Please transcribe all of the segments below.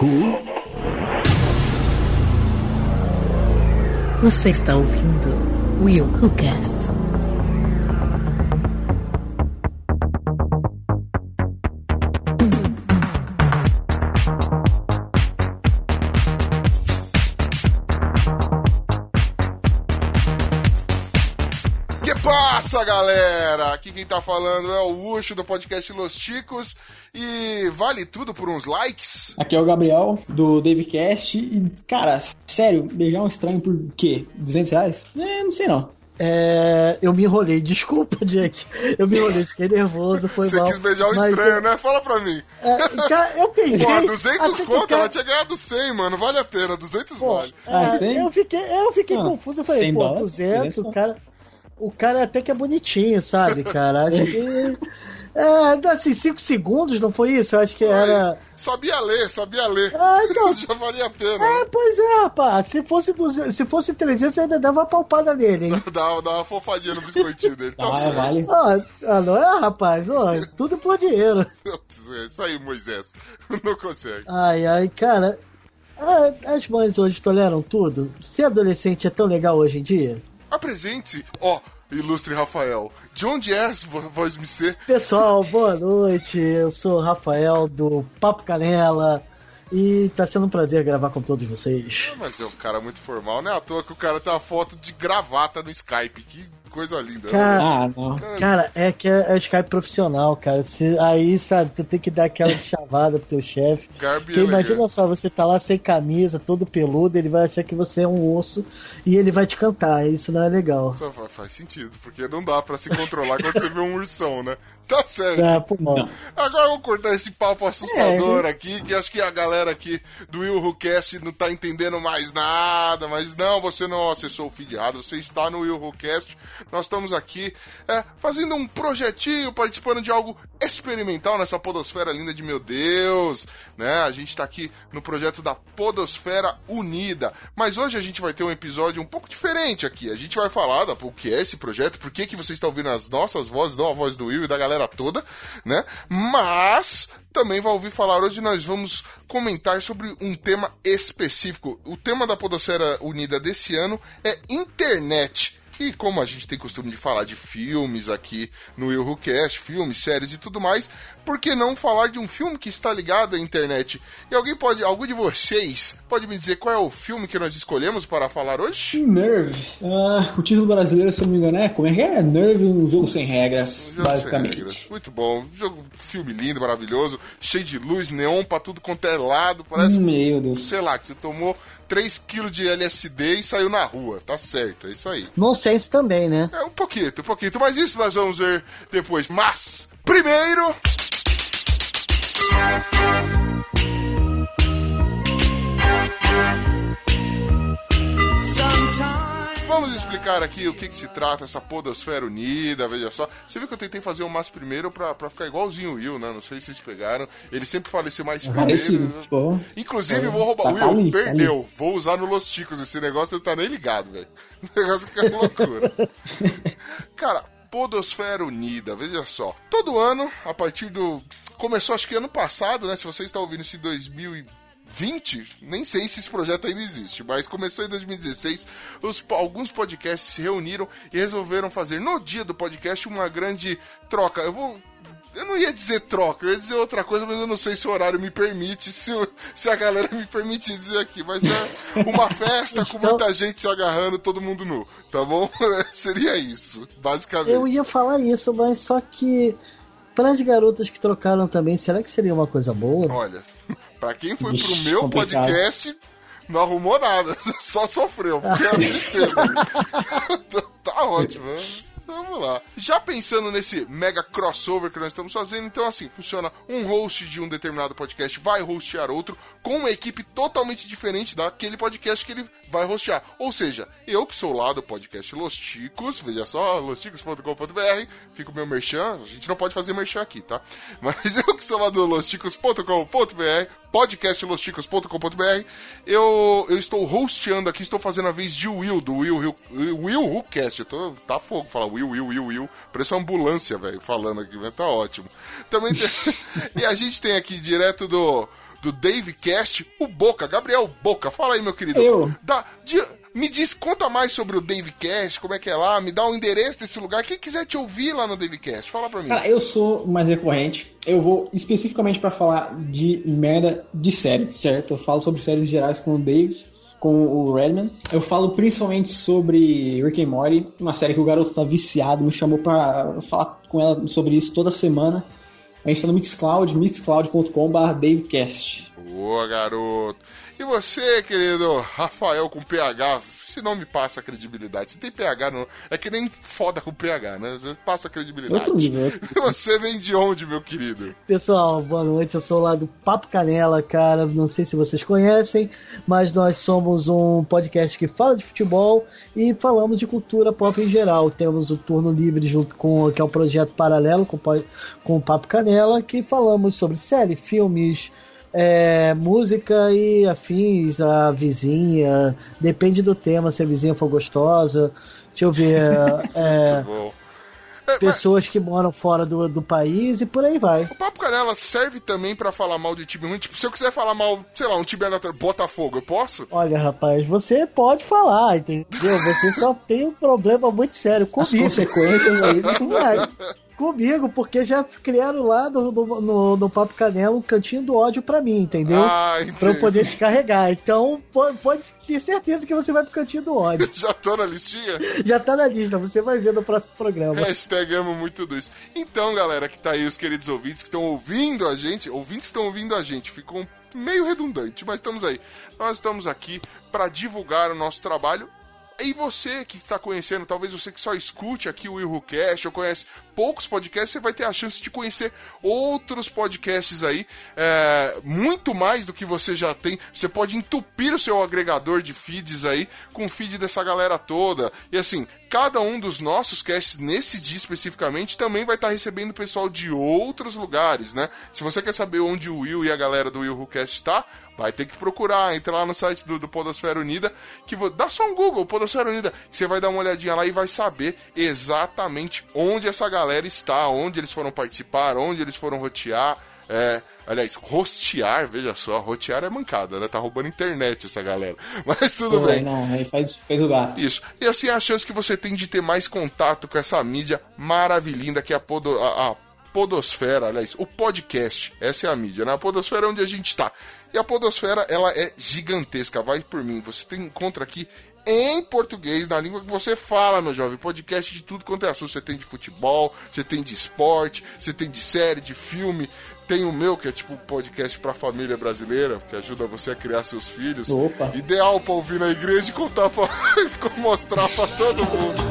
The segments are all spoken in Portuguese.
Who? Você está ouvindo Will Who Cast. Galera? Aqui quem tá falando é o Ucho do podcast Los Ticos e vale tudo por uns likes? Aqui é o Gabriel, do Davecast. E, cara, sério, beijar um estranho por quê? 200 reais? É, não sei não. É, eu me enrolei, desculpa, gente. Eu me enrolei, fiquei nervoso, foi Você mal. quis beijar um mas estranho, eu- né? Fala pra mim. É, cara, eu pensei. Pô, 200 assim que o conto, cara- ela tinha ganhado 100, mano. Vale a pena, 200 Pô, vale. Ah, é, 100? eu fiquei, eu fiquei Ah, confuso, eu falei, 100 pô, dólares, 200, 200 o cara, o cara até que é bonitinho, sabe, cara? Acho que. É, assim, 5 segundos, não foi isso? Eu acho que era. Sabia ler, sabia ler. Ah, então. Já valia a pena. É, pois é, rapaz. Se fosse, 200, se fosse 300, eu ainda dava uma palpada nele, hein? Dá, dá uma fofadinha no biscoitinho dele. Tá Ah, vale. Ah, não é, rapaz? Ó, tudo por dinheiro. É isso aí, Moisés. Não consegue. Ai, ai, cara. ah, As mães hoje toleram tudo? Ser adolescente é tão legal hoje em dia? Apresente-se, ó, ilustre Rafael. De onde és, vo- voz me ser? Pessoal, boa noite. Eu sou o Rafael do Papo Canela. E tá sendo um prazer gravar com todos vocês. Mas é um cara muito formal, não é à toa que o cara tem uma foto de gravata no Skype. Que coisa linda. né? Cara, Ah, não. cara é que é, é Skype profissional, cara. Se- aí, sabe, tu tem que dar aquela chavada pro teu chefe. Porque imagina só, você tá lá sem camisa, todo peludo, ele vai achar que você é um osso e ele vai te cantar. Isso não é legal. Só fa- faz sentido, porque não dá pra se controlar quando você vê um ursão, né? Tá certo. Ah, pô, não. Agora vamos cortar esse papo assustador aqui, que acho que a galera aqui do Will Who Cast não tá entendendo mais nada, mas não, você não acessou o feed errado, você está no Will Who Cast. Nós estamos aqui é, fazendo um projetinho, participando de algo experimental nessa podosfera linda de meu Deus, né? A gente tá aqui no projeto da Podosfera Unida, mas hoje a gente vai ter um episódio um pouco diferente aqui. A gente vai falar da, o que é esse projeto, por que, que você está ouvindo as nossas vozes, não a voz do Will e da galera toda, né? Mas também vai ouvir falar hoje nós vamos comentar sobre um tema específico. O tema da Podosfera Unida desse ano é internet. E como a gente tem costume de falar de filmes aqui no Will Who Cast, filmes, séries e tudo mais, por que não falar de um filme que está ligado à internet? E alguém pode, algum de vocês pode me dizer qual é o filme que nós escolhemos para falar hoje? Nerve. Ah, o título brasileiro, se não me engano, é como é que é? Nerve, um jogo sem regras, Jogo sem basicamente. regras. Muito bom. Jogo, filme lindo, maravilhoso, cheio de luz, neon pra tudo quanto é lado. Parece, Meu Deus. sei lá, que você tomou 3kg de LSD e saiu na rua. Tá certo, é isso aí. Nonsense também, né? É um pouquinho, um pouquinho. Mas isso nós vamos ver depois. Mas, primeiro. Vamos explicar aqui o que, que se trata essa podosfera unida, veja só. Você viu que eu tentei fazer o mas primeiro pra, pra ficar igualzinho o Will, né? Não sei se vocês pegaram. Ele sempre fala esse mais primeiro. Tipo, Inclusive, É, vou roubar. tá- Will, tá ali, tá perdeu. Vou usar no Los Ticos. Esse negócio não tá nem ligado, velho. O negócio que é loucura. Cara, Podosfera Unida, veja só. Todo ano, a partir do. Começou acho que ano passado, né? Se você está ouvindo isso em 2020, nem sei se esse projeto ainda existe, mas começou em 2016. Os, alguns podcasts se reuniram e resolveram fazer no dia do podcast uma grande troca. Eu vou. Eu não ia dizer troca, eu ia dizer outra coisa, mas eu não sei se o horário me permite, se, se a galera me permite dizer aqui. Mas é uma festa com muita gente se agarrando, todo mundo nu, tá bom? Seria isso, basicamente. Eu ia falar isso, mas só que para as garotas que trocaram também, será que seria uma coisa boa? Olha, pra quem foi Ixi, pro meu complicado. podcast, não arrumou nada, só sofreu, porque é tristeza. tá ótimo, né? Vamos lá. Já pensando nesse mega crossover que nós estamos fazendo, então assim, funciona um host de um determinado podcast vai hostear outro com uma equipe totalmente diferente daquele podcast que ele vai hostear. Ou seja, eu que sou lá do podcast Los Ticos, veja só, losticos.com.br, fica o meu merchan, a gente não pode fazer merchan aqui, tá? Mas eu que sou lá do losticos.com.br, podcastlosticos.com.br, eu, eu estou hosteando aqui, estou fazendo a vez de Will, do Will, Will, Will Who Cast. Eu tô, tá fogo falar Will, Will, Will, Will. Parece uma ambulância, velho, falando aqui, tá ótimo. Também tem, e a gente tem aqui direto do, do Dave Cast, o Boca, Gabriel Boca. Fala aí, meu querido. Eu. Da, de, me diz, conta mais sobre o Dave Cast, como é que é lá, me dá o um endereço desse lugar. Quem quiser te ouvir lá no Dave Cast, fala pra mim. Cara, eu sou mais recorrente. Eu vou especificamente para falar de merda de série, certo? Eu falo sobre séries gerais com o David com o Redman. Eu falo principalmente sobre Rick and Morty, uma série que o garoto tá viciado, me chamou pra falar com ela sobre isso toda semana. A gente tá no Mixcloud, mixcloud.com.br Davecast. Boa, garoto. E você, querido Rafael com PH, se não me passa credibilidade. Se tem PH, não. É que nem foda com PH, né? Você passa credibilidade. Nível, você vem de onde, meu querido? Pessoal, boa noite. Eu sou lá do Papo Canela, cara. Não sei se vocês conhecem, mas nós somos um podcast que fala de futebol e falamos de cultura pop em geral. Temos o Turno Livre junto com que é um projeto paralelo com, com o Papo Canela, que falamos sobre série, filmes é, música e afins, a vizinha, depende do tema, se a vizinha for gostosa. Deixa eu ver. é, é pessoas que moram fora do, do país e por aí vai. O Papo Canela serve também para falar mal de time ruim. Tipo, se eu quiser falar mal, sei lá, um time Botafogo, eu posso? Olha, rapaz, você pode falar, entendeu? Você só tem um problema muito sério comigo. As consequências aí não vai comigo, porque já criaram lá no, no, no, no Papo Canela um cantinho do ódio pra mim, entendeu? Ah, pra eu poder descarregar. Então, pode ter certeza que você vai pro cantinho do ódio. já tô na listinha? Já tá na lista, você vai ver no próximo programa. Hashtag amo muito isso. Então, galera, que tá aí, os queridos ouvintes que estão ouvindo a gente, ouvintes estão ouvindo a gente, ficou meio redundante, mas estamos aí. Nós estamos aqui para divulgar o nosso trabalho e você que está conhecendo, talvez você que só escute aqui o Will Cast ou conhece poucos podcasts, você vai ter a chance de conhecer outros podcasts aí, é, muito mais do que você já tem. Você pode entupir o seu agregador de feeds aí com feed dessa galera toda. E assim, cada um dos nossos casts nesse dia especificamente também vai estar recebendo pessoal de outros lugares, né? Se você quer saber onde o Will e a galera do Will Cast está, Vai ter que procurar, entra lá no site do, do Podosfera Unida, que dá só um Google, Podosfera Unida, você vai dar uma olhadinha lá e vai saber exatamente onde essa galera está, onde eles foram participar, onde eles foram rotear. É, aliás, rostear, veja só, rotear é mancada, né? Tá roubando internet essa galera. Mas tudo Pô, bem. Não, aí faz, faz o gato. Isso. E assim a chance que você tem de ter mais contato com essa mídia maravilhinda que é a, Podo, a, a Podosfera, aliás, o podcast. Essa é a mídia, né? A Podosfera é onde a gente tá. E a podosfera, ela é gigantesca, vai por mim. Você tem, encontra aqui em português, na língua que você fala, meu jovem. Podcast de tudo quanto é assunto. Você tem de futebol, você tem de esporte, você tem de série, de filme. Tem o meu, que é tipo um podcast pra família brasileira, que ajuda você a criar seus filhos. Opa. Ideal pra ouvir na igreja e contar pra, mostrar pra todo mundo.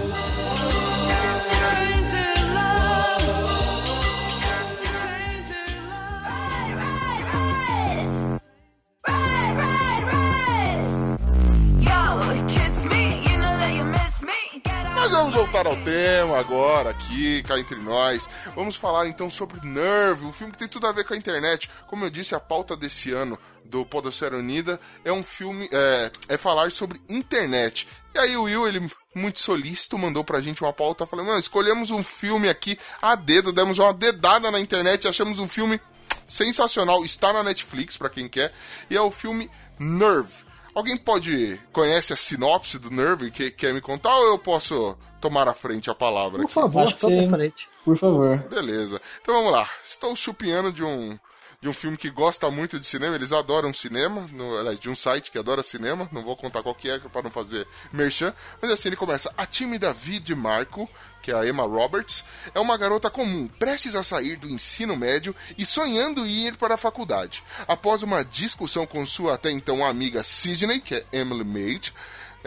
Mas vamos voltar ao tema agora, aqui, cá entre nós. Vamos falar então sobre Nerve, um filme que tem tudo a ver com a internet. Como eu disse, a pauta desse ano do Podosfera Unida é um filme, é, é falar sobre internet. E aí o Will, ele muito solícito, mandou pra gente uma pauta falando, escolhemos um filme aqui a dedo, demos uma dedada na internet, achamos um filme sensacional, está na Netflix para quem quer, e é o filme Nerve. Alguém pode conhece a sinopse do Nerve que quer me contar ou eu posso tomar à frente a palavra? Por aqui? favor, tome à frente. Por favor. Beleza. Então vamos lá. Estou chupinhando de um de um filme que gosta muito de cinema, eles adoram cinema, no, aliás, de um site que adora cinema, não vou contar qual que é para não fazer merchan, mas assim ele começa, a time Davi de Marco que é a Emma Roberts, é uma garota comum, prestes a sair do ensino médio e sonhando em ir para a faculdade. Após uma discussão com sua até então amiga Sidney, que é Emily Mate,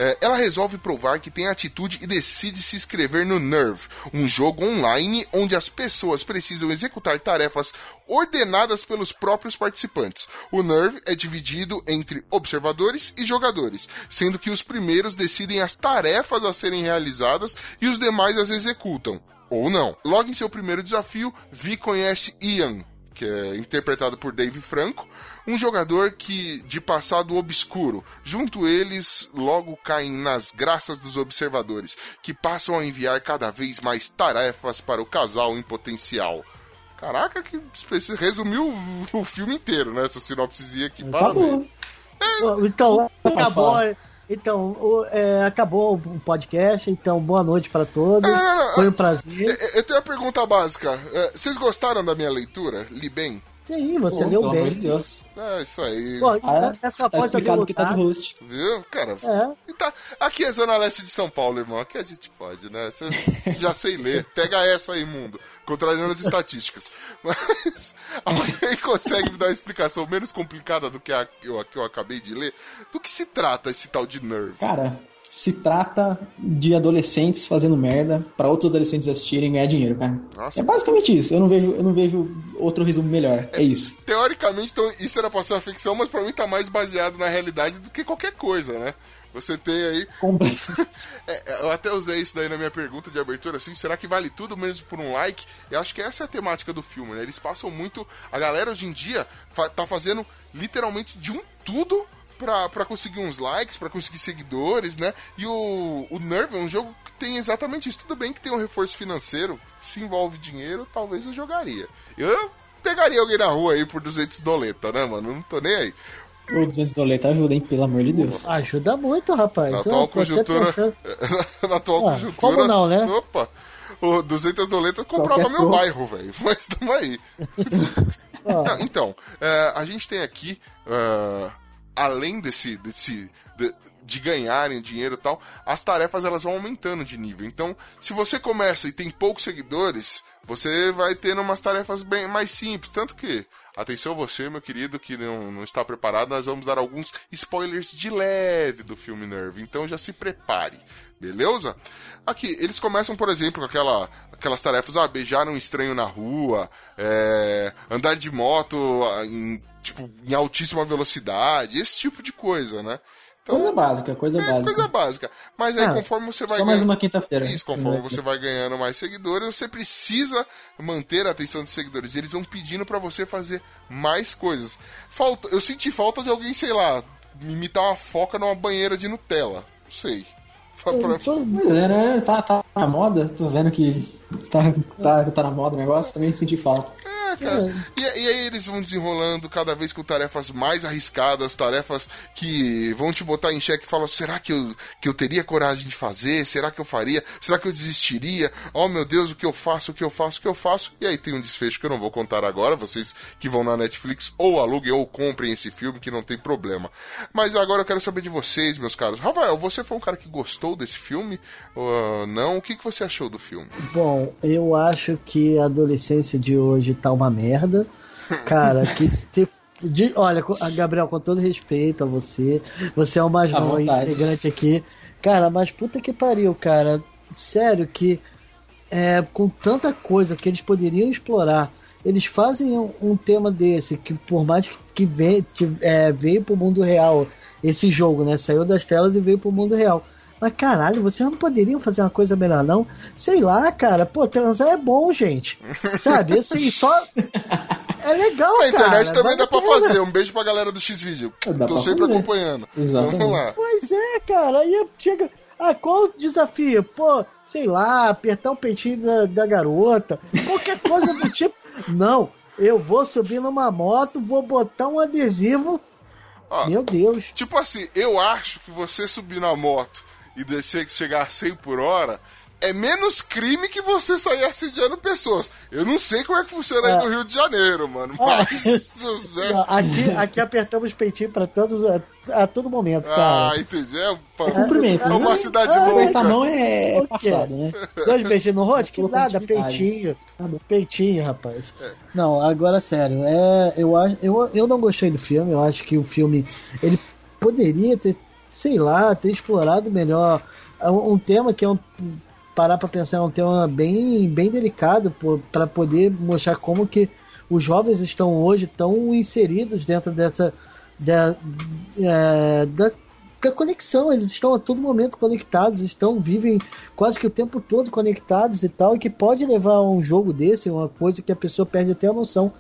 é, ela resolve provar que tem atitude e decide se inscrever no Nerve, um jogo online onde as pessoas precisam executar tarefas ordenadas pelos próprios participantes. O Nerve é dividido entre observadores e jogadores, sendo que os primeiros decidem as tarefas a serem realizadas e os demais as executam. Ou não. Logo em seu primeiro desafio, Vi conhece Ian, que é interpretado por Dave Franco, um jogador que de passado obscuro. Junto eles logo caem nas graças dos observadores, que passam a enviar cada vez mais tarefas para o casal em potencial. Caraca, que resumiu o, filme inteiro, né? Essa sinopsezinha aqui. Acabou. Bom, Então, acabou. Então, o- é, acabou o podcast. Então, boa noite para todos. Não, não, não, Foi um prazer. eu tenho uma pergunta básica. É, Vocês gostaram da minha leitura? Li bem? Sim, você Pô, leu bem. de Deus. É, isso aí. Pô, Ah, essa Tá voz explicado que tá do aveludada. host. Viu, cara? É. E tá- aqui é Zona Leste de São Paulo, irmão. Aqui a gente pode, né? Cê- já sei ler. Pega essa aí, mundo. Contrariando as estatísticas. Mas alguém consegue me dar uma explicação menos complicada do que a que eu, que eu acabei de ler? Do que se trata esse tal de Nerve? Cara, se trata de adolescentes fazendo merda pra outros adolescentes assistirem e ganhar dinheiro, cara. Nossa. É basicamente isso. Eu não vejo, eu não vejo outro resumo melhor. É isso. Teoricamente, então, isso era pra ser uma ficção, mas pra mim tá mais baseado na realidade do que qualquer coisa, né? Você tem aí. É, é, eu até usei isso daí na minha pergunta de abertura, assim, será que vale tudo mesmo por um like? Eu acho que essa é a temática do filme, né? Eles passam muito. A galera hoje em dia fa- tá fazendo literalmente de um tudo pra, pra conseguir uns likes, pra conseguir seguidores, né? E o, o Nerve é um jogo que tem exatamente isso. Tudo bem que tem um reforço financeiro, se envolve dinheiro, talvez eu jogaria. Eu pegaria alguém na rua aí por 200 doleta, né, mano? Não tô nem aí. Ô, 200 doleta ajuda, hein? Pelo amor de Deus. Ajuda muito, rapaz. Na atual conjuntura. pensando- na atual Ah, conjuntura. como não, né? Opa! O 200 doletas comprava Qualquer meu bairro, velho. Mas tamo aí. Não, então, é, a gente tem aqui, é, além desse, desse de, de ganharem dinheiro e tal, as tarefas elas vão aumentando de nível. Então, se você começa e tem poucos seguidores, você vai tendo umas tarefas bem mais simples. Tanto que, atenção você, meu querido, que não, não está preparado, nós vamos dar alguns spoilers de leve do filme Nerve. Então já se prepare. Beleza? Aqui, eles começam, por exemplo, com aquela, aquelas tarefas, ah, beijar um estranho na rua, é, andar de moto ah, em, tipo, em altíssima velocidade, esse tipo de coisa, né? Então, Coisa básica, coisa é básica. coisa básica. Mas aí, Ah, conforme você vai Só mais ganhando- uma quinta-feira. isso, conforme você vai ganhando mais seguidores, você precisa manter a atenção dos seguidores. Eles vão pedindo pra você fazer mais coisas. Falta, eu senti falta de alguém, sei lá, imitar uma foca numa banheira de Nutella. Não sei. Pra- Pois é, né? Tá, tá na moda. Tô vendo que tá, tá, tá na moda o negócio. Também senti falta. É, cara. E, e aí eles vão desenrolando cada vez com tarefas mais arriscadas, tarefas que vão te botar em xeque e falam, será que eu, que eu teria coragem de fazer? Será que eu faria? Será que eu desistiria? Oh meu Deus, o que eu faço, o que eu faço, o que eu faço? E aí tem um desfecho que eu não vou contar agora, vocês que vão na Netflix ou aluguem ou comprem esse filme que não tem problema. Mas agora eu quero saber de vocês, meus caros. Rafael, você foi um cara que gostou desse filme? Ou não? O que, que você achou do filme? Bom, eu acho que a adolescência de hoje tá uma merda. Cara, que se- de- olha, Gabriel, com todo respeito a você, você é o mais À novo vontade. integrante aqui. Cara, mas puta que pariu, cara. Sério que é, com tanta coisa que eles poderiam explorar, eles fazem um, um tema desse, que por mais que, que veio, te- é, veio pro mundo real, esse jogo, né? Saiu das telas e veio pro mundo real. Mas caralho, vocês não poderiam fazer uma coisa melhor, não? Sei lá, cara. Pô, transar é bom, gente. Sabe? Assim, só. É legal, Na internet cara. também dá a pra pena. fazer. Um beijo pra galera do X-Video. Tô sempre fazer. acompanhando. Exatamente. Vamos lá. Pois é, cara. Aí chega. Ah, qual o desafio? Pô, sei lá, apertar o peitinho da, da garota. Qualquer coisa do tipo. Não, eu vou subir numa moto, vou botar um adesivo. Ó, Meu Deus. Tipo assim, eu acho que você subir na moto e descer que chegar a 100 por hora é menos crime que você sair assediando pessoas. Eu não sei como é que funciona aí É. no Rio de Janeiro, mano. Mas. né? Não, Aqui, aqui apertamos peitinho pra todos a, a todo momento, cara. Ah, entendi. É, um- É cumprimento, é né? uma cidade Ah, louca. A mão é, é passado, né? Dois beijinhos no rosto? Que nada, peitinho. Tá. Peitinho, rapaz. Não, agora sério, é, eu, acho- eu, eu não gostei do filme, eu acho que o filme ele poderia ter, sei lá, ter explorado melhor. Um, um tema que é um parar pra pensar é um tema bem, bem delicado para poder mostrar como que os jovens estão hoje tão inseridos dentro dessa da, é, da, da conexão, eles estão a todo momento conectados, estão vivem quase que o tempo todo conectados e tal, e que pode levar a um jogo desse, uma coisa que a pessoa perde até a noção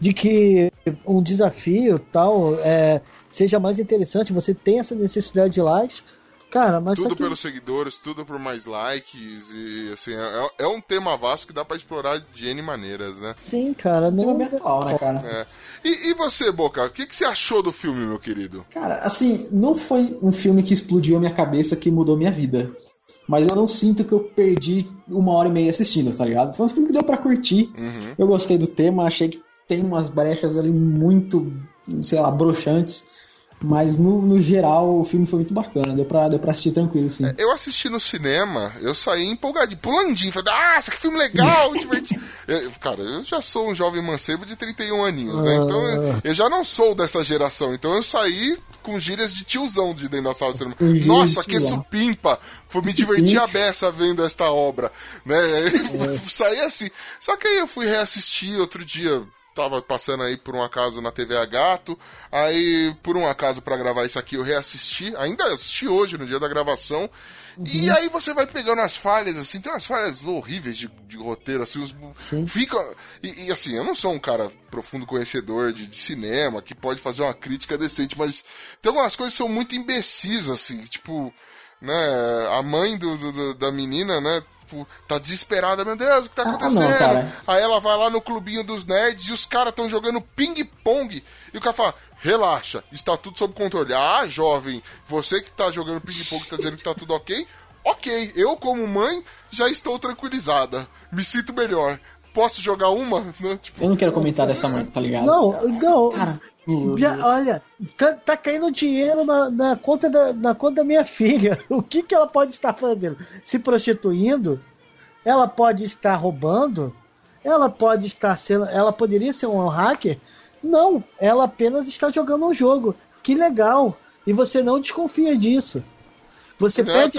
de que um desafio tal é, seja mais interessante, você tem essa necessidade de likes, Cara, mas tudo que... pelos seguidores, tudo por mais likes e assim, é, é um tema vasto que dá pra explorar de N maneiras, né? Sim, cara, não Tema atual, né, cara? É. E, e você, Boca, o que, que você achou do filme, meu querido? Cara, assim, não foi um filme que explodiu a minha cabeça, que mudou minha vida. Mas eu não sinto que eu perdi uma hora e meia assistindo, tá ligado? Foi um filme que deu pra curtir. Uhum. Eu gostei do tema, achei que tem umas brechas ali muito, sei lá, broxantes. Mas no, no geral o filme foi muito bacana, deu pra, deu pra assistir tranquilo, sim. Eu assisti no cinema, eu saí empolgadinho, pulandinho, falei, ah, esse que filme legal, divertido. Eu- cara, eu já sou um jovem mancebo de 31 aninhos, né? Então eu, eu já não sou dessa geração, então eu saí com gírias de tiozão de dentro da sala de cinema. Nossa, que supimpa! Foi me divertir a beça vendo esta obra, né? É. saí assim. Só que aí eu fui reassistir outro dia, tava passando aí por um acaso na TV a Gato, aí por um acaso pra gravar isso aqui eu reassisti, ainda assisti hoje no dia da gravação, Uhum. e aí você vai pegando as falhas, assim, tem umas falhas horríveis de, de roteiro, assim, os, Sim. fica, e, e, assim, eu não sou um cara profundo conhecedor de, de cinema, que pode fazer uma crítica decente, mas tem algumas coisas que são muito imbecis, assim, tipo, né, a mãe do- do- da menina, né, tipo, tá desesperada, meu Deus, o que tá Ah, não, acontecendo? cara. Aí ela vai lá no clubinho dos nerds e os caras estão jogando ping-pong. E o cara fala: relaxa, está tudo sob controle. Ah, jovem, você que tá jogando ping-pong tá dizendo que tá tudo ok? Ok, eu como mãe já estou tranquilizada. Me sinto melhor. Posso jogar uma? Né? Tipo, Eu não quero comentar dessa mãe, tá ligado? Não, não. Cara, Deus. olha, tá, tá caindo dinheiro na, na conta da, na conta da minha filha. O que, que ela pode estar fazendo? Se prostituindo? Ela pode estar roubando? Ela pode estar sendo. Ela poderia ser um hacker? Não, ela apenas está jogando um jogo. Que legal. E você não desconfia disso. Você É, pede.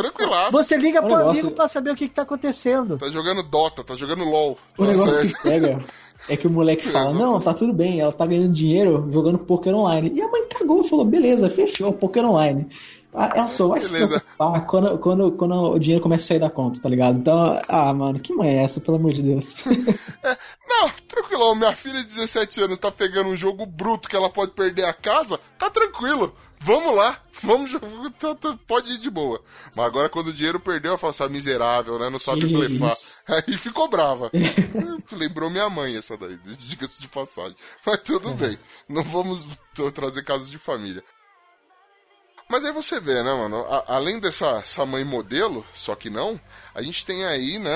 Você liga O pro negócio- amigo pra saber o que, que tá acontecendo. tá jogando Dota, tá jogando LOL. O Tá negócio certo. que pega é que o moleque fala, não, tá tudo bem, ela tá ganhando dinheiro jogando poker online. E a mãe cagou e falou, beleza, fechou, poker online. Ah, Ela só vai se Beleza. preocupar quando, quando, quando o dinheiro começa a sair da conta, tá ligado? Então, ah, mano, que mãe é essa, pelo amor de Deus? Tranquilão, minha filha de 17 anos tá pegando um jogo bruto que ela pode perder a casa, tá tranquilo. Vamos lá, vamos, tá- tá- pode ir de boa. Mas agora quando o dinheiro perdeu, ela fala assim, ah, miserável, né? Não sabe Que blefar. Aí ficou brava. Lembrou minha mãe essa daí, diga-se de passagem. Mas tudo bem, não vamos trazer casos de família. Mas aí você vê, né, mano? a- além dessa essa mãe modelo, só que não, a gente tem aí, né,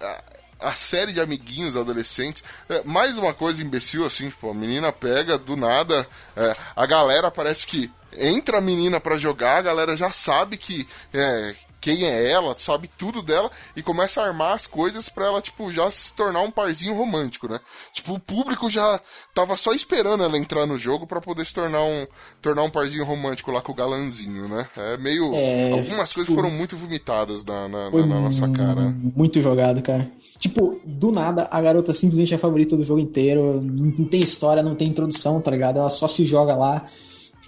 eh, a, série de amiguinhos adolescentes. É, mais uma coisa imbecil, assim, tipo, a menina pega do nada, é, a galera parece que entra a menina pra jogar, a galera já sabe que. é, quem é ela, sabe tudo dela e começa a armar as coisas pra ela, tipo, já se tornar um parzinho romântico, né? Tipo, o público já tava só esperando ela entrar no jogo pra poder se tornar um, tornar um parzinho romântico lá com o galanzinho, né? É meio. É, algumas coisas tipo, foram muito vomitadas na, na, na- na nossa cara. Muito jogado, cara. Tipo, do nada, a garota simplesmente é a favorita do jogo inteiro. Não tem história, não tem introdução, tá ligado? Ela só se joga lá.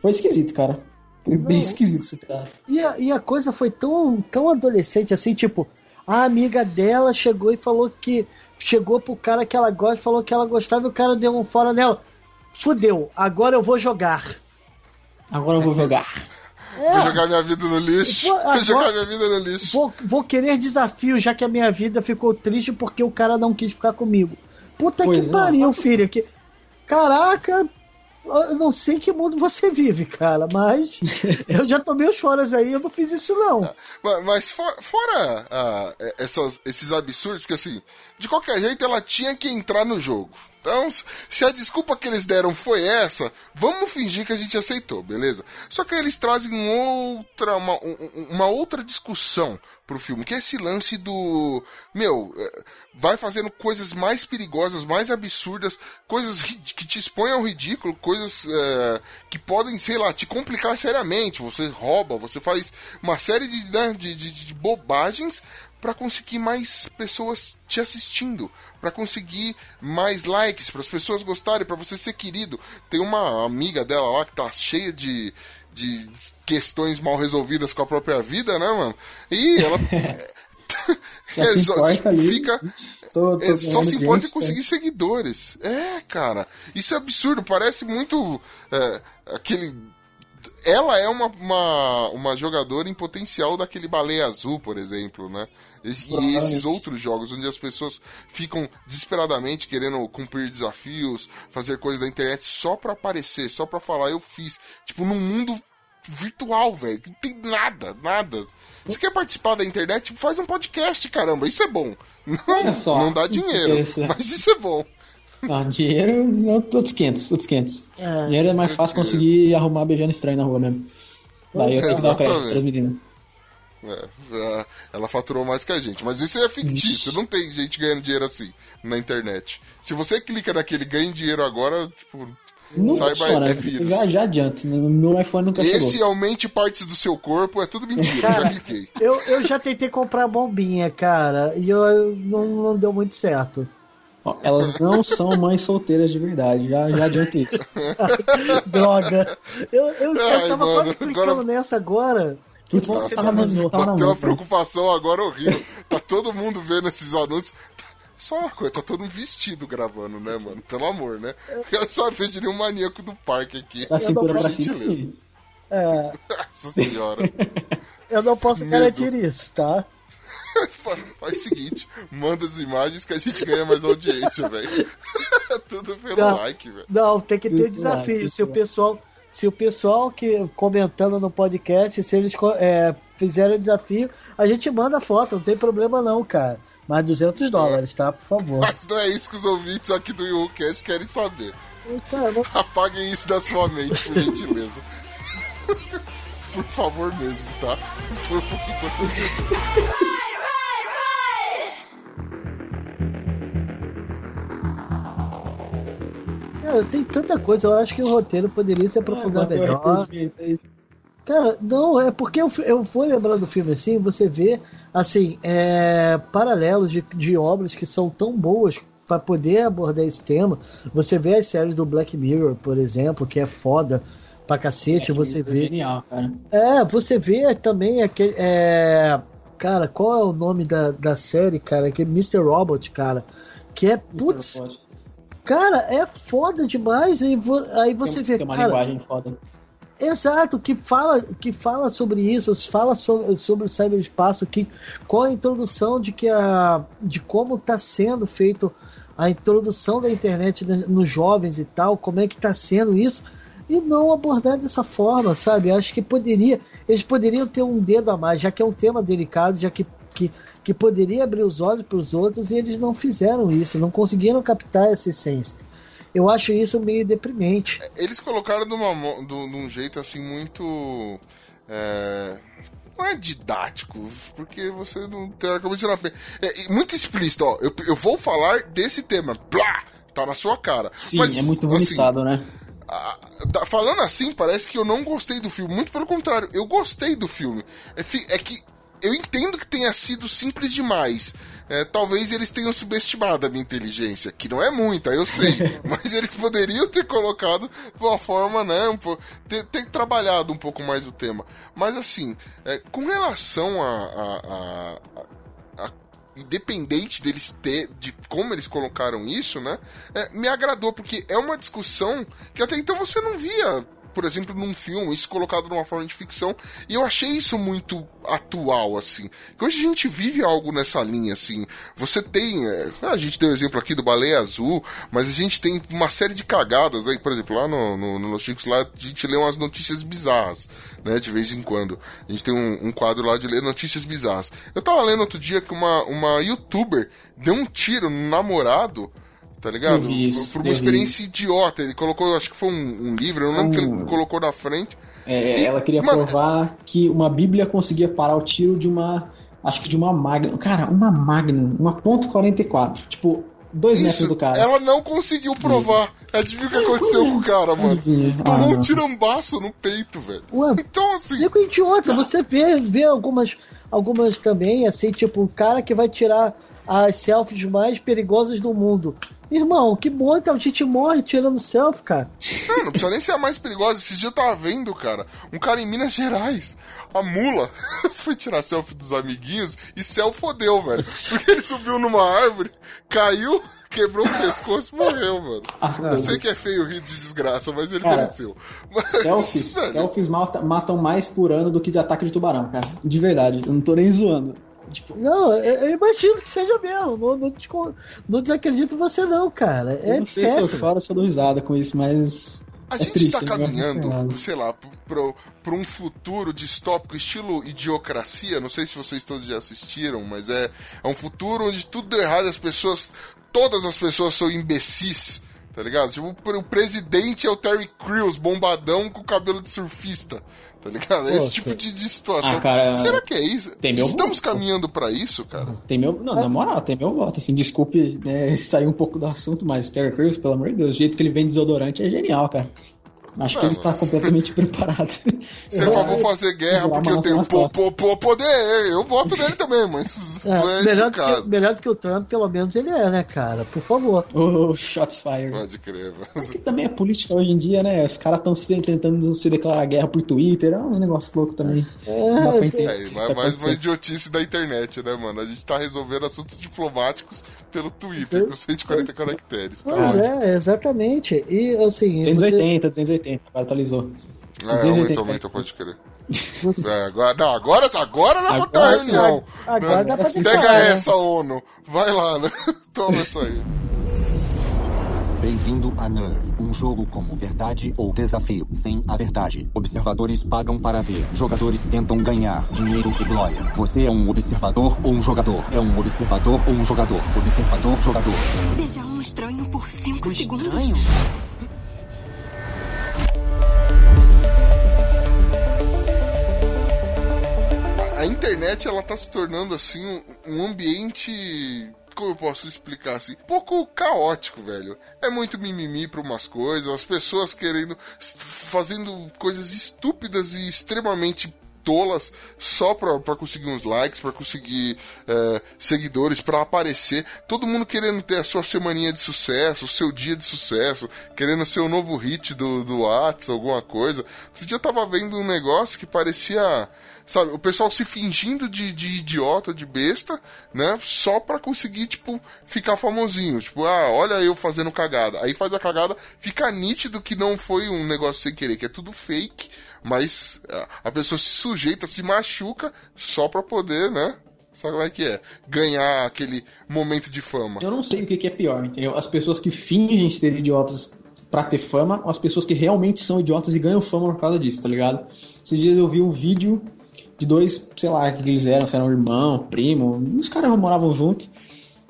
Foi esquisito, cara. Foi bem esquisito esse pedaço. E a, e a coisa foi tão, tão adolescente assim, tipo, a amiga dela chegou e falou que. Chegou pro cara que ela gosta, falou que ela gostava e o cara deu um fora nela. Fudeu, agora eu vou jogar. Agora eu vou jogar. É, Vou jogar minha vida no lixo. Vou- Vou agora- jogar minha vida no lixo. vou, vou querer desafio, já que a minha vida ficou triste porque o cara não quis ficar comigo. Puta Pois que é. pariu, filho. Que... Caraca, eu não sei que mundo você vive, cara, mas eu já tomei os foras aí, eu não fiz isso não. Mas, mas fo- fora ah, essas- esses absurdos, porque assim, de qualquer jeito ela tinha que entrar no jogo. Então, se a desculpa que eles deram foi essa, vamos fingir que a gente aceitou, beleza? Só que eles trazem outra, uma, um- uma outra discussão pro filme, que é esse lance do. Meu, eh, vai fazendo coisas mais perigosas, mais absurdas, coisas que te expõem ao ridículo, coisas eh, que podem, sei lá, te complicar seriamente. Você rouba, você faz uma série de, né, de, de- de bobagens para conseguir mais pessoas te assistindo, para conseguir mais likes, para as pessoas gostarem, para você ser querido. Tem uma amiga dela lá que tá cheia de de questões mal resolvidas com a própria vida, né, mano? E ela se só- ali. fica Tô- tô é, só se importa em conseguir seguidores. É, cara. Isso é absurdo. Parece muito é, aquele. ela é uma, uma, uma jogadora em potencial daquele baleia azul, por exemplo, né? E, esses outros jogos, onde as pessoas ficam desesperadamente querendo cumprir desafios, fazer coisas da internet só pra aparecer, só pra falar, eu fiz. Tipo, num mundo virtual, velho. Não tem nada, nada. Você quer participar da internet? Faz um podcast, caramba. Isso é bom. Não, só, não dá dinheiro, mas isso é bom. Ah, dinheiro, outros 500, outros 500. É. Dinheiro é mais fácil conseguir arrumar beijando estranho na rua mesmo. Daí eu tenho que dar o crédito pras meninas. É, é, ela faturou mais que a gente. Mas isso é fictício, não tem gente ganhando dinheiro assim na internet. Se você clica naquele ganhe dinheiro agora, tipo, não saiba, é vírus. Já, já adianta, no meu iPhone nunca Esse chegou. aumente partes do seu corpo é tudo mentira, cara, já cliquei. Eu, eu já tentei comprar bombinha, cara, e eu, não, não deu muito certo. Elas não são mães solteiras de verdade, já, já adianta isso. Droga. Eu, eu, Ai, eu tava mano, quase clicando agora... nessa agora. Putz, tá, tá, tá, bateu uma preocupação agora horrível. Tá todo mundo vendo esses anúncios. Só uma coisa, tá todo mundo vestido gravando, né, mano? Pelo amor, né? Quero saber de nenhum maníaco do parque aqui. Da cintura pra cima, sim. É. Nossa senhora. Eu não posso Medo. garantir isso, tá? Faz o seguinte, manda as imagens que a gente ganha mais audiência, velho. Tudo pelo não, like, velho. Não, tem que ter desafio. Like, se o pessoal, se o pessoal que comentando no podcast, se eles é, fizerem o desafio, a gente manda foto, não tem problema não, cara. Mais 200 dólares, tá? Por favor. Mas não é isso que os ouvintes aqui do YouCast querem saber. Não... Apaguem isso da sua mente, por gentileza. por favor mesmo, tá? Por favor. Cara, tem tanta coisa, eu acho que o roteiro poderia se aprofundar é, melhor. Cara, não, é porque eu, eu fui lembrando do filme assim, você vê, assim, é, paralelos de, de obras que são tão boas para poder abordar esse tema. Você vê as séries do Black Mirror, por exemplo, que é foda pra cacete. Black você vê. É, genial, cara. é, você vê também aquele. É, cara, qual é o nome da, da série, cara? Que é Mr. Robot, cara. Que é. Putz, Cara, é foda demais. E aí você tem, vê. Tem uma cara, linguagem foda. Exato, que fala, que fala sobre isso, fala sobre, sobre o cyberespaço, que, qual a introdução de que a, de como está sendo feito a introdução da internet nos jovens e tal, como é que está sendo isso, e não abordar dessa forma, sabe? Acho que poderia, eles poderiam ter um dedo a mais, já que é um tema delicado, já que, que que poderia abrir os olhos para os outros e eles não fizeram isso, não conseguiram captar essa essência. Eu acho isso meio deprimente. Eles colocaram de, uma, de, de um jeito assim muito. É, não é didático, porque você não teoricamente não é muito explícito, ó. Eu, eu vou falar desse tema. Plá! Tá na sua cara. Sim, Mas, é muito bonitado, assim, né? falando assim, parece que eu não gostei do filme. Muito pelo contrário, eu gostei do filme. É, é que eu entendo que tenha sido simples demais. É, talvez eles tenham subestimado a minha inteligência, que não é muita, eu sei, mas eles poderiam ter colocado de uma forma, né, um ter, ter, trabalhado um pouco mais o tema. Mas assim, é, com relação a, a, a, a, independente deles ter, de como eles colocaram isso, né, é, me agradou, porque é uma discussão que até então você não via por exemplo, num filme, isso colocado numa forma de ficção, e eu achei isso muito atual, assim. Que hoje a gente vive algo nessa linha, assim. Você tem, é, a gente deu o exemplo aqui do Baleia Azul, mas a gente tem uma série de cagadas aí, por exemplo, lá no, no, no Los Chicos, lá a gente lê umas notícias bizarras, né, de vez em quando. A gente tem um, um quadro lá de ler notícias bizarras. Eu tava lendo outro dia que uma, uma youtuber deu um tiro no namorado tá ligado? Isso, Por uma experiência idiota. Ele colocou, acho que foi um, um livro, eu não lembro um... que ele colocou na frente. É, e, ela queria provar que uma Bíblia conseguia parar o tiro de uma. Acho que de uma Magnum. Cara, uma Magnum, uma ponto .44. Tipo, dois Isso, metros do cara. Ela não conseguiu provar. Adivinha o que aconteceu com o cara, mano? Adivinha. Tomou ah, um tirambaço no peito, velho. Ué, então, assim. Fico idiota. Você vê, vê algumas, algumas também, assim, tipo, o cara que vai tirar as selfies mais perigosas do mundo. Irmão, que bom, então a gente morre tirando selfie, cara. Não, não precisa nem ser a mais perigosa. Esses dias eu tava vendo, cara, um cara em Minas Gerais, a mula, foi tirar selfie dos amiguinhos e céu fodeu, velho. Porque ele subiu numa árvore, caiu, quebrou o pescoço e morreu, mano. Ah, Eu sei que é feio rir de desgraça, mas ele Cara, mereceu. Mas, Selfies, velho, selfies mata- matam mais por ano do que de ataque de tubarão, cara. De verdade, eu não tô nem zoando. Tipo, Não, eu, eu imagino que seja mesmo. Não, não, desco- não desacredito em você, não, cara. eu É não sei se eu ou se eu dou risada com isso, mas. A É gente triste, tá eu gosto desse caminhando, cenário. sei lá, pro, pro um futuro distópico, estilo idiocracia. Não sei se vocês todos já assistiram, mas é, é um futuro onde tudo deu errado e as pessoas. Todas as pessoas são imbecis, tá ligado? Tipo, o presidente é o Terry Crews, bombadão com cabelo de surfista, tá ligado? Esse Poxa. tipo de, de situação. Ah, cara, Será que é isso? tem meu Estamos voto. caminhando pra isso, cara? Tem meu. Não, na moral, tem meu voto. Assim, desculpe né, sair um pouco do assunto, mas Terry Crews, pelo amor de Deus, o jeito que ele vem desodorante é genial, cara. Acho que ele está mas- completamente preparado. Se ele for fazer guerra porque eu tenho po, po, po- poder, eu voto nele também, mas É, não é esse melhor, o do caso. que, melhor do que o Trump, pelo menos ele é, né, cara? Por favor. O Shots Fired. Pode crer, velho. É que também é política hoje em dia, né? Os caras estão tentando se declarar guerra por Twitter. É uns negócios loucos também. É. É, mas tá mais uma idiotice da internet, né, mano? A gente tá resolvendo assuntos diplomáticos pelo Twitter, com 140 caracteres, tá Pois é, exatamente. E assim. você- 280, 280, agora atualizou. É, aumenta, 280. aumenta, pode crer. É, agora, não, agora, agora dá pra Agora ter a sim, reunião. Agora dá pra Pega né? essa, ONU. Vai lá, né? Toma essa aí. Bem-vindo a Nerve, um jogo como verdade ou desafio, sem a verdade. Observadores pagam para ver, jogadores tentam ganhar dinheiro e glória. Você é um observador ou um jogador? É um observador ou um jogador? Observador, jogador. Beijar um estranho por cinco Um segundos. estranho? A internet, ela tá se tornando, assim, um, ambiente... Como eu posso explicar assim? Um pouco caótico, velho. É muito mimimi pra umas coisas, as pessoas querendo. fazendo coisas estúpidas e extremamente tolas só pra conseguir uns likes, pra conseguir é, seguidores, pra aparecer. Todo mundo querendo ter a sua semaninha de sucesso, o seu dia de sucesso, querendo ser o novo hit do, do Whats, alguma coisa. Outro dia eu tava vendo um negócio que parecia. Sabe, o pessoal se fingindo de, de idiota, de besta, né? Só pra conseguir, tipo, ficar famosinho. Tipo, ah, olha eu fazendo cagada. Aí faz a cagada, fica nítido que não foi um negócio sem querer, que é tudo fake, mas ah, a pessoa se sujeita, se machuca só pra poder, né? Sabe como é que é? Ganhar aquele momento de fama. Eu não sei o que é pior, entendeu? As pessoas que fingem ser idiotas pra ter fama, ou as pessoas que realmente são idiotas e ganham fama por causa disso, tá ligado? Esses dias eu vi um vídeo de dois, sei lá, que eles eram, se eram irmão, primo, os caras moravam juntos.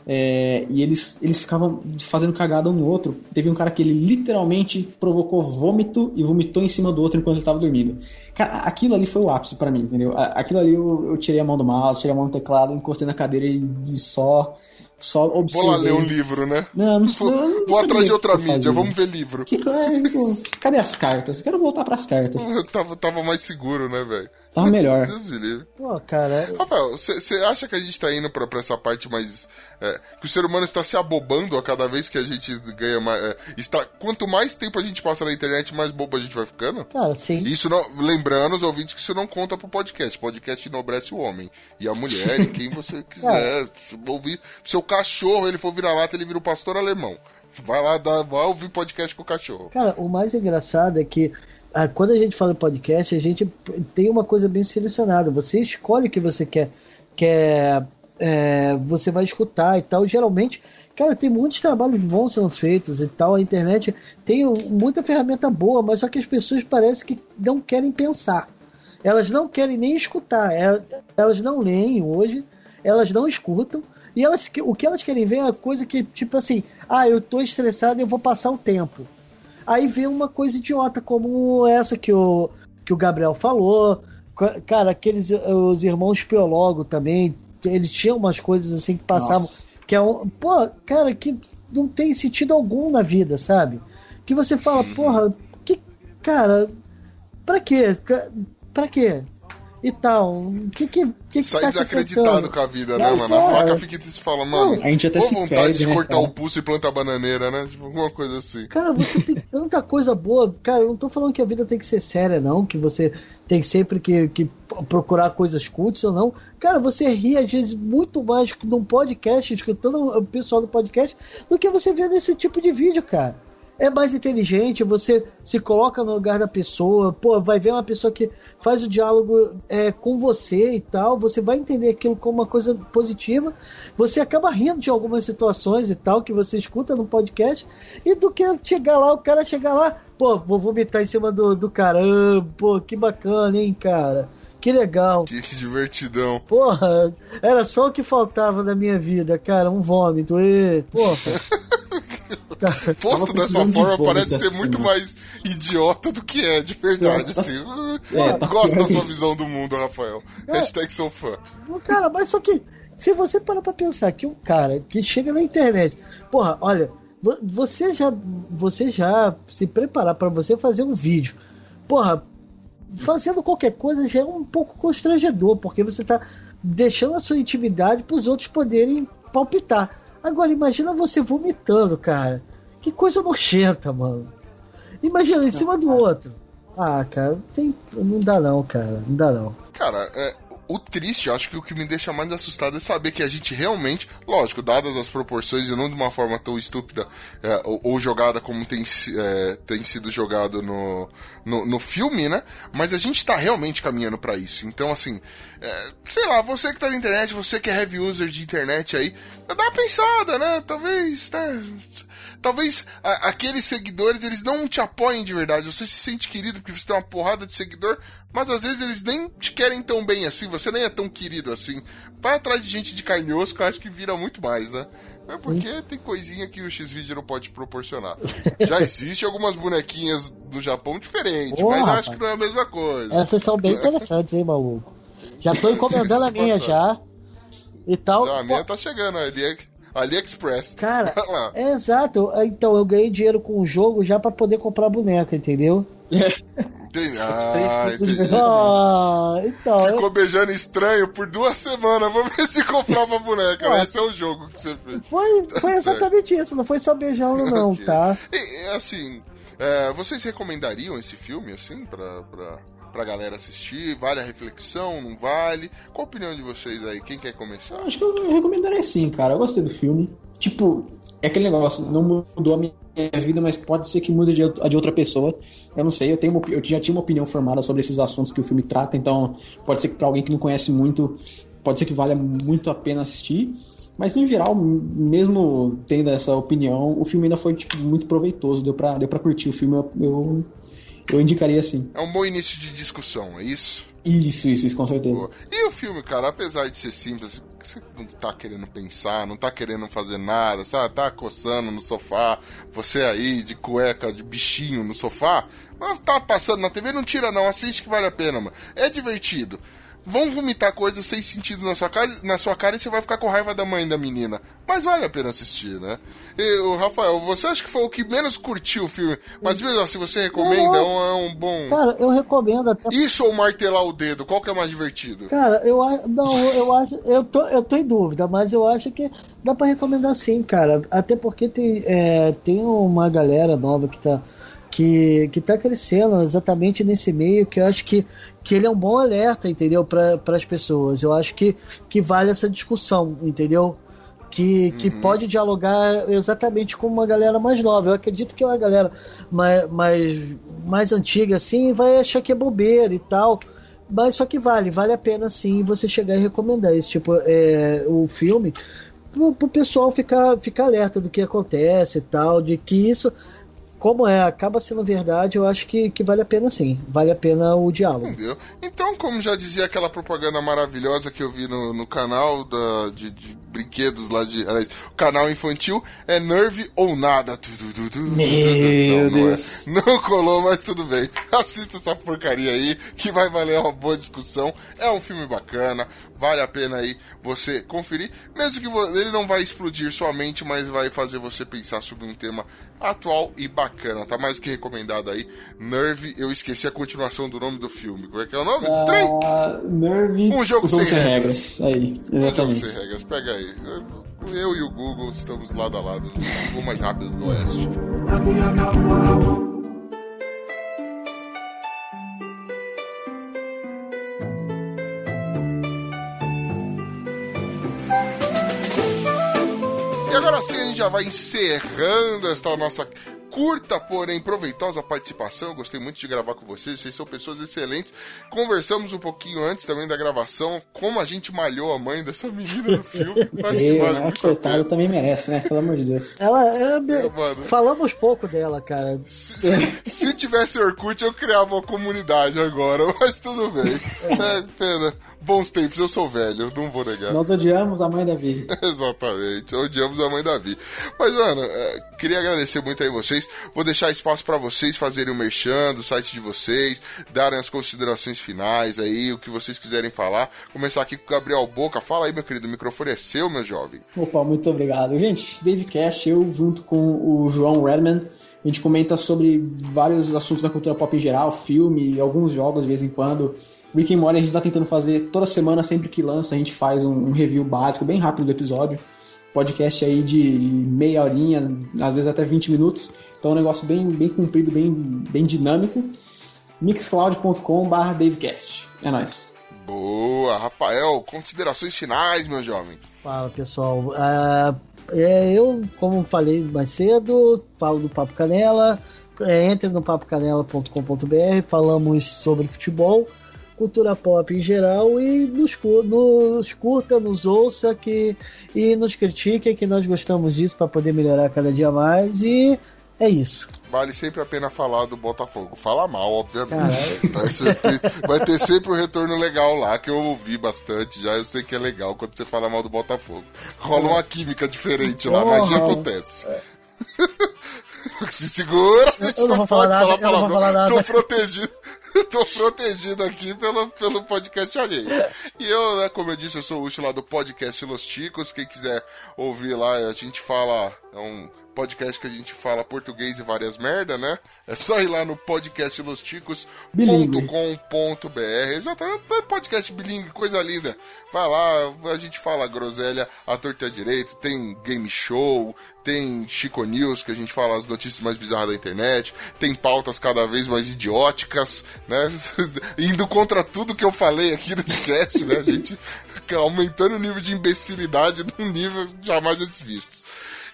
é, e eles, eles ficavam fazendo cagada um no outro. Teve um cara que ele literalmente provocou vômito e vomitou em cima do outro enquanto ele tava dormindo. Cara, aquilo ali foi o ápice pra mim, entendeu? Aquilo ali eu, eu tirei a mão do mouse, tirei a mão do teclado, encostei na cadeira e de só, só Vou observei. lá ler um livro, né? Não, não, Vou, não, não vou atrás de outra mídia, fazia. vamos ver livro. Que, é, cadê as cartas? Quero voltar pras cartas. Eu tava, tava mais seguro, né, velho? Tava melhor. Deus me livre. Pô, cara. Rafael, você acha que a gente tá indo pra, pra essa parte mais. É, que o ser humano está se abobando a cada vez que a gente ganha mais. é, está, quanto mais tempo a gente passa na internet, mais bobo a gente vai ficando? Cara, sim. Isso não. Lembrando os ouvintes que isso não conta pro podcast. Podcast enobrece o homem. E a mulher, e quem você quiser. Se ouvir. Seu cachorro, ele for virar lata, ele vira o pastor alemão. Vai lá, dá, vai ouvir podcast com o cachorro. Cara, o mais engraçado é que ah, quando a gente fala podcast, a gente tem uma coisa bem selecionada. Você escolhe o que você quer, quer é, você vai escutar e tal. Geralmente, cara, tem muitos trabalhos bons sendo feitos e tal. A internet tem muita ferramenta boa, mas só que as pessoas parecem que não querem pensar. Elas não querem nem escutar. É, Elas não leem hoje, elas não escutam. E elas, o que elas querem ver é uma coisa que, tipo assim, ah, eu tô estressado eu vou passar o tempo. Aí vem uma coisa idiota como essa que o, que o Gabriel falou. Ca- Cara, aqueles os irmãos Piologo também, eles tinham umas coisas assim que passavam. Nossa. Que é um. Pô, cara, que não tem sentido algum na vida, sabe? Que você fala, porra, que. Cara, pra quê? Pra quê? E tal. O que que, que, que Sai tá desacreditado com a vida, né, Não, mano? só- A faca fica e se fala, mano. a gente até se vontade perde, de né, cortar cara? o pulso e plantar bananeira, né? Tipo, alguma coisa assim. Cara, você tem tanta coisa boa. Cara, eu não tô falando que a vida tem que ser séria, não. Que você tem sempre que, que procurar coisas cultas ou não. Cara, você ri às vezes muito mais num podcast, escutando o pessoal do podcast, do que você vendo esse tipo de vídeo, cara. É mais inteligente, você se coloca no lugar da pessoa, pô, vai ver uma pessoa que faz o diálogo é, com você e tal, você vai entender aquilo como uma coisa positiva, você acaba rindo de algumas situações e tal que você escuta no podcast, e do que chegar lá, o cara chegar lá, pô, vou vomitar em cima do, do caramba, pô, que bacana, hein, cara. Que legal. Que divertidão. Porra, era só o que faltava na minha vida, cara, um vômito. E, porra. Posto Tava dessa de forma, vômito parece ser assim, muito né? mais idiota do que é, de verdade, assim. É, tá Gosto da que- sua visão do mundo, Rafael. Hashtag sou fã. Cara, mas só que se você parar pra pensar que um cara que chega na internet, porra, olha, vo- você já você já se preparar pra você fazer um vídeo, porra, fazendo qualquer coisa já é um pouco constrangedor, porque você tá deixando a sua intimidade pros outros poderem palpitar. Agora imagina você vomitando, cara. Que coisa nojenta, mano. Imagina em cima do outro. Ah, cara, não tem, não dá não, cara, não dá não. Cara, é, o triste, eu acho que o que me deixa mais assustado é saber que a gente realmente, lógico, dadas as proporções e não de uma forma tão estúpida é, ou, ou jogada como tem, é, tem sido jogado no, no, no filme, né? Mas a gente tá realmente caminhando pra isso. Então, assim, é, sei lá, você que tá na internet, você que é heavy user de internet aí, dá uma pensada, né? Talvez, né? Talvez a- aqueles seguidores, eles não te apoiem de verdade. Você se sente querido porque você tem uma porrada de seguidor, mas às vezes eles nem te querem tão bem assim, você nem é tão querido assim. Vai atrás de gente de carne e osso que eu acho que vira muito mais, né? É porque tem coisinha que o X-Video não pode proporcionar. Já existe algumas bonequinhas do Japão diferentes, mas eu acho rapaz. que não é a mesma coisa. Essas são bem interessantes, hein, maluco? Já tô encomendando a minha já. E tal. Não, a minha tá chegando, Ali, AliExpress. Cara, é exato. Então eu ganhei dinheiro com o jogo já pra poder comprar boneca, entendeu? Ah, Três entendi. Ah, então. Ficou eu- beijando estranho por duas semanas. Vamos ver se comprava boneca. Ué. Esse é o jogo que você fez. Foi, foi Certo. exatamente isso, não foi só beijando, não, Ok. tá? E, assim, é, vocês recomendariam esse filme, assim, pra, pra, pra galera assistir? Vale a reflexão? Não vale? Qual a opinião de vocês aí? Quem quer começar? Acho que eu recomendaria sim, cara. Eu gostei do filme. Tipo, é aquele negócio, não mudou a minha vida, mas pode ser que mude de, a de outra pessoa. Eu não sei, eu, tenho uma eu já tinha uma opinião formada sobre esses assuntos que o filme trata, então pode ser que pra alguém que não conhece muito, pode ser que valha muito a pena assistir. Mas no geral, mesmo tendo essa opinião, o filme ainda foi tipo, muito proveitoso, deu pra, deu pra curtir o filme, eu, eu, eu indicaria assim. É um bom início de discussão, é isso? Isso, isso, isso, com certeza. Boa. E o filme, cara, apesar de ser simples, você não tá querendo pensar, não tá querendo fazer nada, sabe? Tá coçando no sofá, você aí de cueca, de bichinho no sofá, mas tá passando na TV, não tira não, assiste que vale a pena, mano. É divertido. Vão vomitar coisas sem sentido na sua cara, na sua cara e você vai ficar com raiva da mãe da menina. Mas vale a pena assistir, né? E, o Rafael, você acha que foi o que menos curtiu o filme? Mas mesmo assim, você recomenda? É um, é um bom. Cara, eu recomendo até. Isso ou martelar o dedo? Qual que é mais divertido? Cara, eu acho. Não, eu acho. Eu tô, eu tô em dúvida, mas eu acho que dá pra recomendar sim, cara. Até porque tem, é, tem uma galera nova que tá. Que, que tá crescendo exatamente nesse meio que eu acho que, que ele é um bom alerta, entendeu? Para as pessoas. Eu acho que, que vale essa discussão, entendeu? Que, que pode dialogar exatamente com uma galera mais nova. Eu acredito que uma galera mais, mais, mais antiga assim vai achar que é bobeira e tal. Mas só que vale, vale a pena sim você chegar e recomendar esse tipo é, o filme pro, pro pessoal ficar, ficar alerta do que acontece e tal, de que isso, como é, acaba sendo verdade, eu acho que, que vale a pena sim. Vale a pena o diálogo. Entendeu? Então, como já dizia aquela propaganda maravilhosa que eu vi no, no canal da, de, de brinquedos lá de. Aliás, o canal infantil é Nerve ou nada. Meu não, não, é. Deus. não colou, mas tudo bem. Assista essa porcaria aí, que vai valer uma boa discussão. É um filme bacana, vale a pena aí você conferir. Mesmo que ele não vai explodir sua mente, mas vai fazer você pensar sobre um tema atual e bacana. Bacana, tá mais do que recomendado aí. Nerve, eu esqueci a continuação do nome do filme. Como é que é o nome? Uh, Trem? Nerve. Um jogo sem, sem regras. regras. Aí, exatamente. Um jogo sem regras, pega aí. Eu e o Google estamos lado a lado. O Google mais rápido do Oeste. E agora sim a gente já vai encerrando esta nossa curta, porém proveitosa participação. Eu gostei muito de gravar com vocês, vocês são pessoas excelentes. Conversamos um pouquinho antes também da gravação, como a gente malhou a mãe dessa menina no filme. Acho que Eu, vale né? Coitada pena. também merece, né? Pelo amor de Deus. Ela é. mano. Falamos pouco dela, cara. Se, se tivesse Orkut, eu criava uma comunidade agora, mas tudo bem. É, pena. Bons tempos, eu sou velho, não vou negar. Nós odiamos a mãe da Vi. Exatamente, odiamos a mãe Davi. Mas, mano, é, queria agradecer muito aí vocês. Vou deixar espaço pra vocês fazerem o merchan do site de vocês, darem as considerações finais aí, o que vocês quiserem falar. Começar aqui com o Gabriel Boca. Fala aí, meu querido, o microfone é seu, meu jovem. Opa, muito obrigado. Gente, Dave Cash, eu junto com o João Redman, a gente comenta sobre vários assuntos da cultura pop em geral, filme, alguns jogos de vez em quando. Rick and Morty a gente tá tentando fazer toda semana, sempre que lança, a gente faz um, um review básico, bem rápido do episódio. Podcast aí de, de meia horinha, às vezes até 20 minutos. Então é um negócio bem, bem comprido, bem, bem dinâmico. mixcloud.com.br Davecast. É nóis. Boa, Rafael, considerações finais, meu jovem. Fala pessoal, Ah, é, eu, como falei mais cedo, falo do Papo Canela. É, entre no papocanela.com.br, falamos sobre futebol, cultura pop em geral e nos, nos curta, nos ouça que, e nos critique, que nós gostamos disso para poder melhorar cada dia mais. E é isso. Vale sempre a pena falar do Botafogo. Fala mal, obviamente. Vai ter, sempre um retorno legal lá, que eu ouvi bastante já. Eu sei que é legal quando você fala mal do Botafogo. Rola uma química diferente lá, Porra. magia acontece. Se segura, a gente Eu não não vou falar pode nada, falar eu não vou falar nada. Tô protegido. Tô protegido aqui pelo, pelo podcast alheio. E eu, né, como eu disse, eu sou o Ucho lá do podcast Los Ticos. Quem quiser ouvir lá, a gente fala. É um podcast que a gente fala português e várias merda, né? É só ir lá no podcastlosticos.com.br. Exatamente, é podcast bilíngue, coisa linda. Vai lá, a gente fala groselha, a torta direito, tem game show, tem Chico News, que a gente fala as notícias mais bizarras da internet, tem pautas cada vez mais idióticas, né? Indo contra tudo que eu falei aqui nesse cast, né? A gente aumentando o nível de imbecilidade num nível jamais antes visto.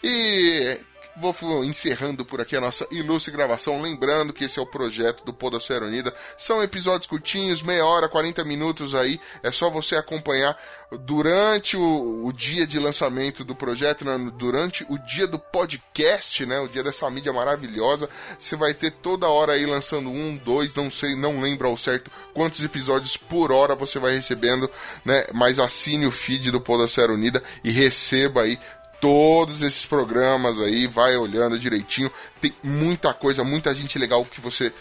E vou encerrando por aqui a nossa ilustre gravação. Lembrando que esse é o projeto do Podosfera Unida. São episódios curtinhos, meia hora, 40 minutos aí. É só você acompanhar durante o, o dia de lançamento do projeto, né, durante o dia do podcast, né? O dia dessa mídia maravilhosa. Você vai ter toda hora aí lançando um, dois, não sei, não lembro ao certo quantos episódios por hora você vai recebendo, né? Mas assine o feed do Podosfera Unida e receba aí todos esses programas aí, vai olhando direitinho. Tem muita coisa, muita gente legal que você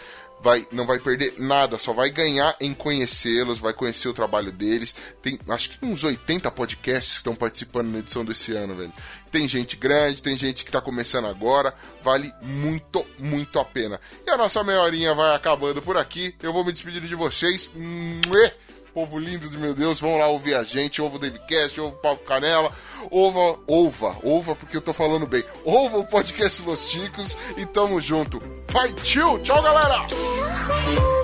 vai não vai perder nada, só vai ganhar em conhecê-los, vai conhecer o trabalho deles. Tem acho que uns 80 podcasts que estão participando na edição desse ano, velho. Tem gente grande, tem gente que tá começando agora, vale muito, muito a pena. E a nossa meia horinha vai acabando por aqui. Eu vou me despedindo de vocês. Muê! Povo lindo de meu Deus, vão lá ouvir a gente, ouva o Davecast, ouva o Papo Canela, ouva, ouva, ouva, porque eu tô falando bem, ouva o podcast Los Chicos e tamo junto. Partiu! Tchau, galera!